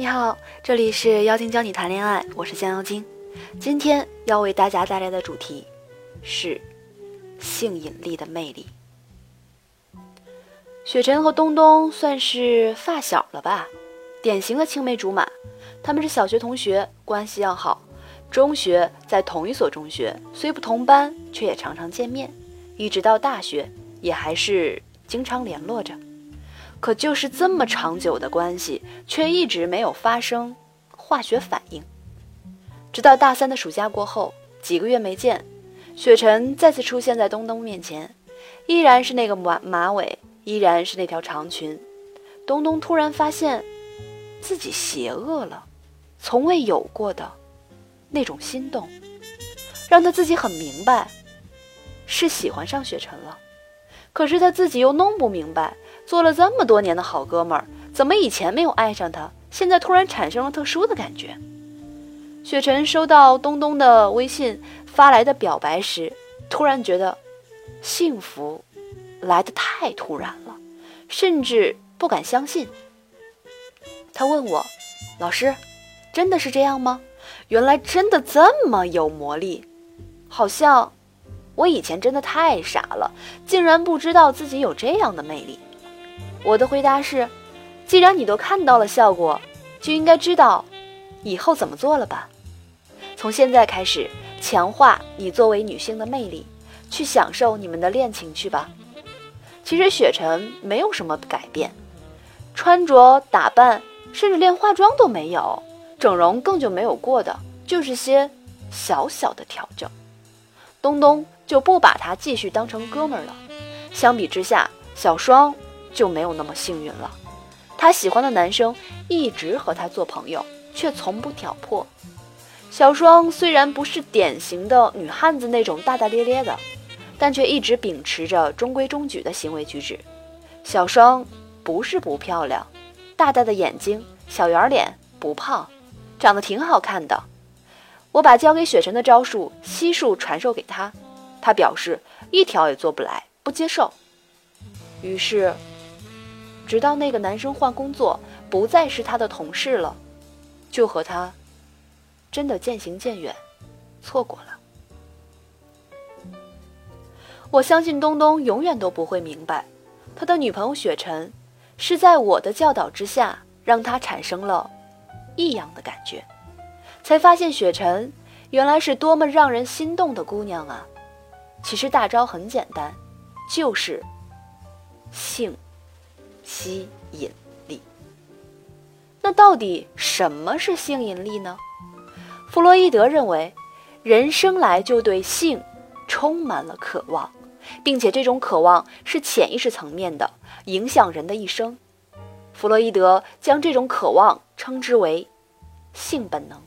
你好，这里是妖精教你谈恋爱，我是江妖精。今天要为大家带来的主题是性引力的魅力。雪晨和东东算是发小了吧，典型的青梅竹马。他们是小学同学，关系要好；中学在同一所中学，虽不同班，却也常常见面。一直到大学，也还是经常联络着。可就是这么长久的关系，却一直没有发生化学反应。直到大三的暑假过后，几个月没见，雪晨再次出现在东东面前，依然是那个马马尾，依然是那条长裙。东东突然发现自己邪恶了，从未有过的那种心动，让他自己很明白是喜欢上雪晨了。可是他自己又弄不明白。做了这么多年的好哥们儿，怎么以前没有爱上他，现在突然产生了特殊的感觉？雪晨收到东东的微信发来的表白时，突然觉得幸福来得太突然了，甚至不敢相信。他问我：“老师，真的是这样吗？原来真的这么有魔力？好像我以前真的太傻了，竟然不知道自己有这样的魅力。”我的回答是：既然你都看到了效果，就应该知道以后怎么做了吧。从现在开始，强化你作为女性的魅力，去享受你们的恋情去吧。其实雪晨没有什么改变，穿着打扮，甚至连化妆都没有，整容更就没有过的，就是些小小的调整。东东就不把他继续当成哥们儿了。相比之下，小双。就没有那么幸运了。他喜欢的男生一直和他做朋友，却从不挑破。小双虽然不是典型的女汉子那种大大咧咧的，但却一直秉持着中规中矩的行为举止。小双不是不漂亮，大大的眼睛，小圆脸，不胖，长得挺好看的。我把教给雪晨的招数悉数传授给他，他表示一条也做不来，不接受。于是。直到那个男生换工作，不再是他的同事了，就和他真的渐行渐远，错过了。我相信东东永远都不会明白，他的女朋友雪晨是在我的教导之下，让他产生了异样的感觉，才发现雪晨原来是多么让人心动的姑娘啊！其实大招很简单，就是性。吸引力。那到底什么是性引力呢？弗洛伊德认为，人生来就对性充满了渴望，并且这种渴望是潜意识层面的，影响人的一生。弗洛伊德将这种渴望称之为性本能，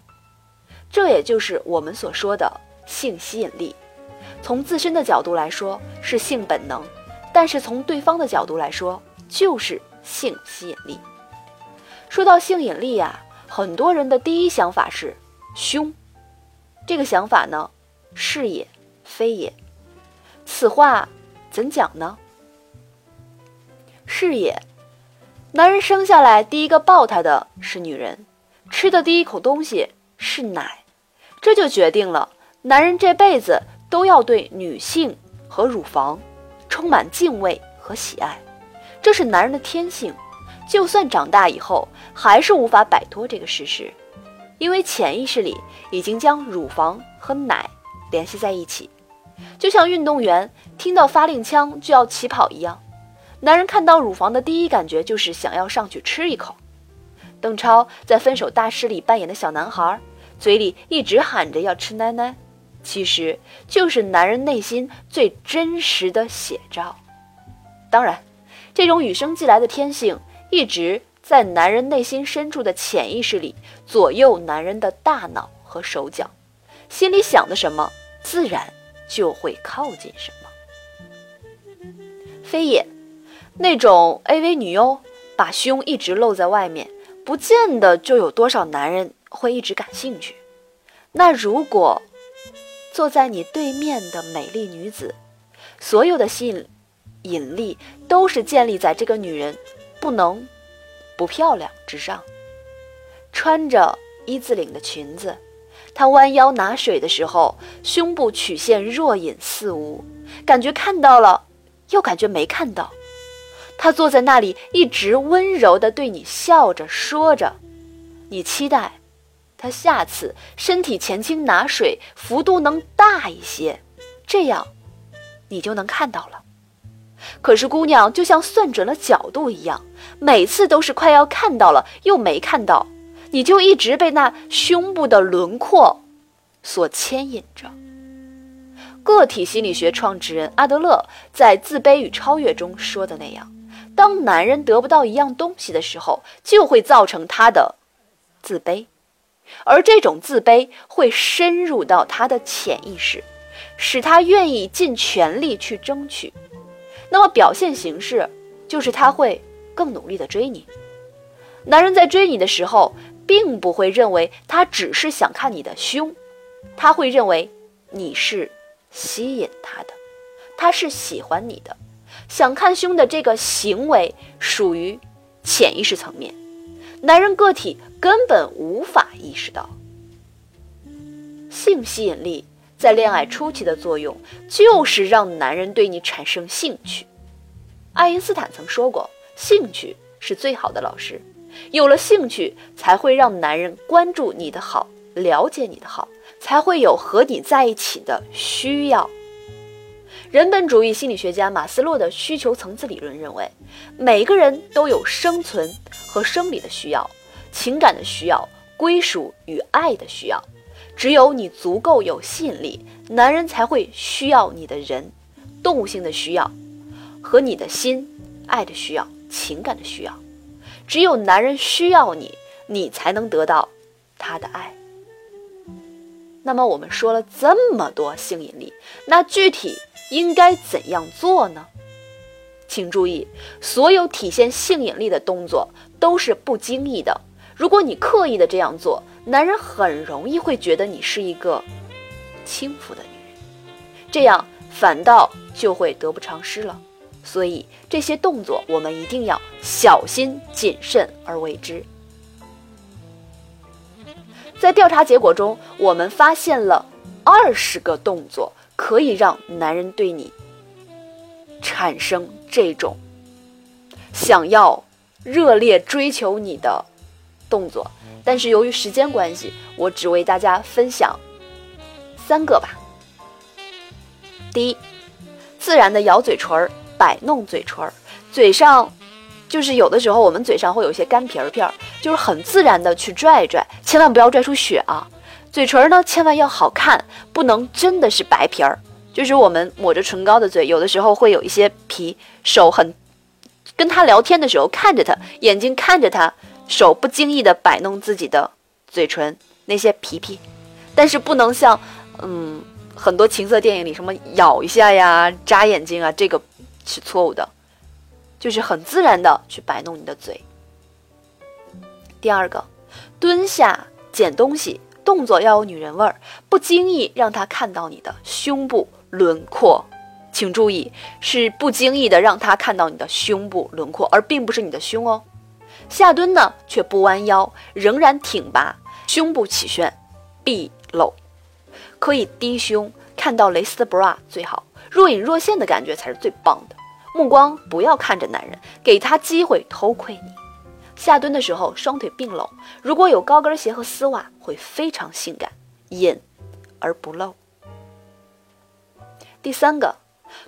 这也就是我们所说的性吸引力。从自身的角度来说是性本能，但是从对方的角度来说。就是性吸引力。说到性引力呀，很多人的第一想法是胸。这个想法呢，是也非也。此话怎讲呢？是也，男人生下来第一个抱他的是女人，吃的第一口东西是奶，这就决定了男人这辈子都要对女性和乳房充满敬畏和喜爱。这是男人的天性，就算长大以后，还是无法摆脱这个事实，因为潜意识里已经将乳房和奶联系在一起，就像运动员听到发令枪就要起跑一样。男人看到乳房的第一感觉就是想要上去吃一口。邓超在《分手大师》里扮演的小男孩，嘴里一直喊着要吃奶奶，其实就是男人内心最真实的写照。当然。这种与生俱来的天性，一直在男人内心深处的潜意识里左右男人的大脑和手脚，心里想的什么，自然就会靠近什么。非也，那种 AV 女优把胸一直露在外面，不见得就有多少男人会一直感兴趣。那如果坐在你对面的美丽女子，所有的吸引。引力都是建立在这个女人不能不漂亮之上。穿着一字领的裙子，她弯腰拿水的时候，胸部曲线若隐似无，感觉看到了，又感觉没看到。她坐在那里，一直温柔地对你笑着说着，你期待她下次身体前倾拿水幅度能大一些，这样你就能看到了。可是姑娘就像算准了角度一样，每次都是快要看到了又没看到，你就一直被那胸部的轮廓所牵引着。个体心理学创始人阿德勒在《自卑与超越》中说的那样，当男人得不到一样东西的时候，就会造成他的自卑，而这种自卑会深入到他的潜意识，使他愿意尽全力去争取。那么表现形式就是他会更努力的追你。男人在追你的时候，并不会认为他只是想看你的胸，他会认为你是吸引他的，他是喜欢你的。想看胸的这个行为属于潜意识层面，男人个体根本无法意识到。性吸引力。在恋爱初期的作用就是让男人对你产生兴趣。爱因斯坦曾说过：“兴趣是最好的老师。”有了兴趣，才会让男人关注你的好，了解你的好，才会有和你在一起的需要。人本主义心理学家马斯洛的需求层次理论认为，每个人都有生存和生理的需要、情感的需要、归属与爱的需要。只有你足够有吸引力，男人才会需要你的人，动物性的需要，和你的心，爱的需要，情感的需要。只有男人需要你，你才能得到他的爱。那么我们说了这么多性引力，那具体应该怎样做呢？请注意，所有体现性引力的动作都是不经意的。如果你刻意的这样做，男人很容易会觉得你是一个轻浮的女人，这样反倒就会得不偿失了。所以这些动作我们一定要小心谨慎而为之。在调查结果中，我们发现了二十个动作可以让男人对你产生这种想要热烈追求你的动作。但是由于时间关系，我只为大家分享三个吧。第一，自然的咬嘴唇儿，摆弄嘴唇儿，嘴上就是有的时候我们嘴上会有一些干皮儿片儿，就是很自然的去拽一拽，千万不要拽出血啊。嘴唇呢，千万要好看，不能真的是白皮儿。就是我们抹着唇膏的嘴，有的时候会有一些皮，手很跟他聊天的时候看着他，眼睛看着他。手不经意地摆弄自己的嘴唇，那些皮皮，但是不能像，嗯，很多情色电影里什么咬一下呀、眨眼睛啊，这个是错误的，就是很自然的去摆弄你的嘴。第二个，蹲下捡东西，动作要有女人味儿，不经意让他看到你的胸部轮廓，请注意是不经意的让他看到你的胸部轮廓，而并不是你的胸哦。下蹲呢，却不弯腰，仍然挺拔，胸部起旋，毕露，可以低胸，看到蕾丝的 bra 最好，若隐若现的感觉才是最棒的。目光不要看着男人，给他机会偷窥你。下蹲的时候，双腿并拢，如果有高跟鞋和丝袜，会非常性感，隐而不露。第三个，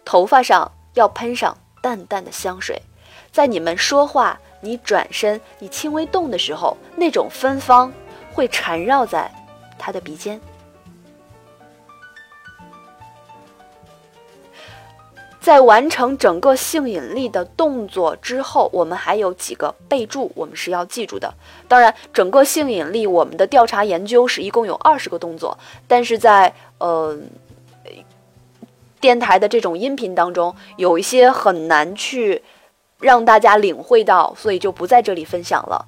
头发上要喷上淡淡的香水，在你们说话。你转身，你轻微动的时候，那种芬芳会缠绕在他的鼻尖。在完成整个性引力的动作之后，我们还有几个备注，我们是要记住的。当然，整个性引力我们的调查研究是一共有二十个动作，但是在呃电台的这种音频当中，有一些很难去。让大家领会到，所以就不在这里分享了。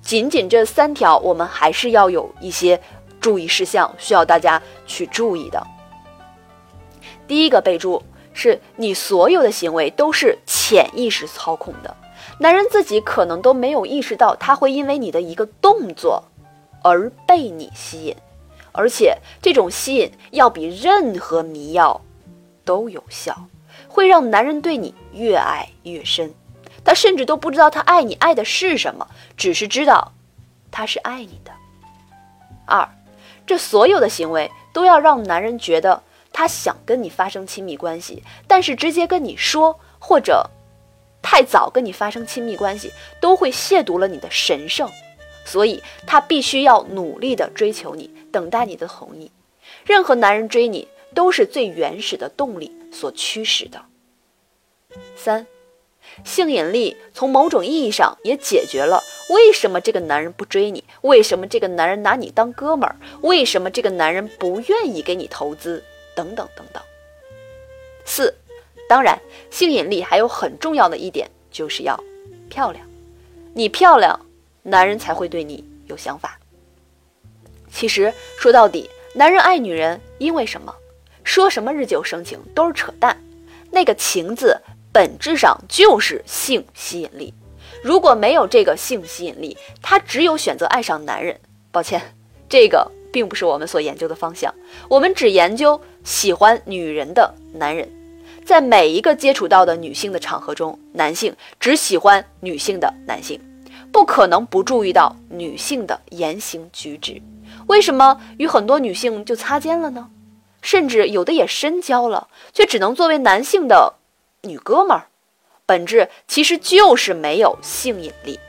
仅仅这三条，我们还是要有一些注意事项需要大家去注意的。第一个备注：是你所有的行为都是潜意识操控的，男人自己可能都没有意识到他会因为你的一个动作而被你吸引，而且这种吸引要比任何迷药都有效，会让男人对你越爱越深。他甚至都不知道他爱你爱的是什么，只是知道他是爱你的。二，这所有的行为都要让男人觉得他想跟你发生亲密关系，但是直接跟你说或者太早跟你发生亲密关系，都会亵渎了你的神圣。所以他必须要努力的追求你，等待你的同意。任何男人追你，都是最原始的动力所驱使的。三。性引力从某种意义上也解决了为什么这个男人不追你，为什么这个男人拿你当哥们儿，为什么这个男人不愿意给你投资，等等等等。四，当然，性引力还有很重要的一点，就是要漂亮。你漂亮，男人才会对你有想法。其实说到底，男人爱女人因为什么？说什么日久生情都是扯淡，那个情字。本质上就是性吸引力，如果没有这个性吸引力，他只有选择爱上男人。抱歉，这个并不是我们所研究的方向。我们只研究喜欢女人的男人，在每一个接触到的女性的场合中，男性只喜欢女性的男性，不可能不注意到女性的言行举止。为什么与很多女性就擦肩了呢？甚至有的也深交了，却只能作为男性的。女哥们儿，本质其实就是没有性引力。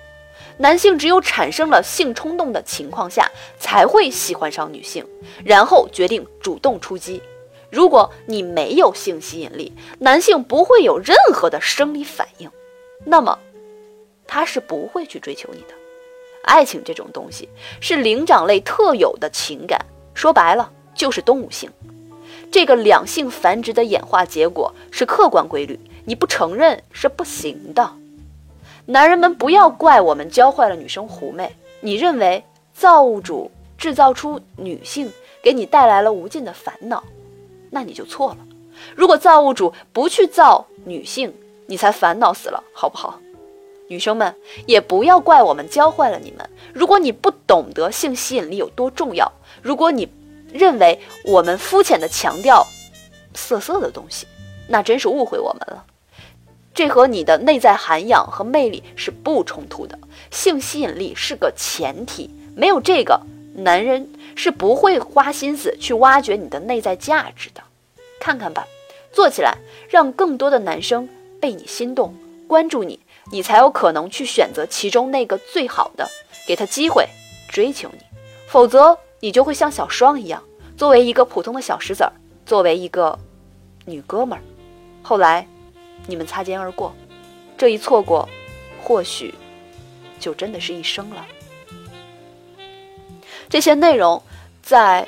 男性只有产生了性冲动的情况下，才会喜欢上女性，然后决定主动出击。如果你没有性吸引力，男性不会有任何的生理反应，那么他是不会去追求你的。爱情这种东西是灵长类特有的情感，说白了就是动物性。这个两性繁殖的演化结果是客观规律，你不承认是不行的。男人们不要怪我们教坏了女生狐媚，你认为造物主制造出女性给你带来了无尽的烦恼，那你就错了。如果造物主不去造女性，你才烦恼死了，好不好？女生们也不要怪我们教坏了你们。如果你不懂得性吸引力有多重要，如果你。认为我们肤浅的强调色色的东西，那真是误会我们了。这和你的内在涵养和魅力是不冲突的。性吸引力是个前提，没有这个，男人是不会花心思去挖掘你的内在价值的。看看吧，做起来，让更多的男生被你心动，关注你，你才有可能去选择其中那个最好的，给他机会追求你。否则。你就会像小双一样，作为一个普通的小石子儿，作为一个女哥们儿，后来你们擦肩而过，这一错过，或许就真的是一生了。这些内容在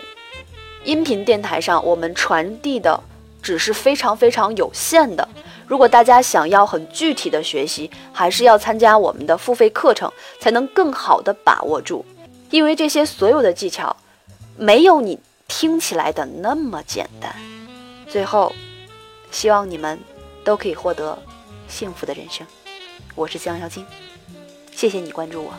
音频电台上我们传递的只是非常非常有限的。如果大家想要很具体的学习，还是要参加我们的付费课程，才能更好的把握住。因为这些所有的技巧。没有你听起来的那么简单。最后，希望你们都可以获得幸福的人生。我是江小金，谢谢你关注我。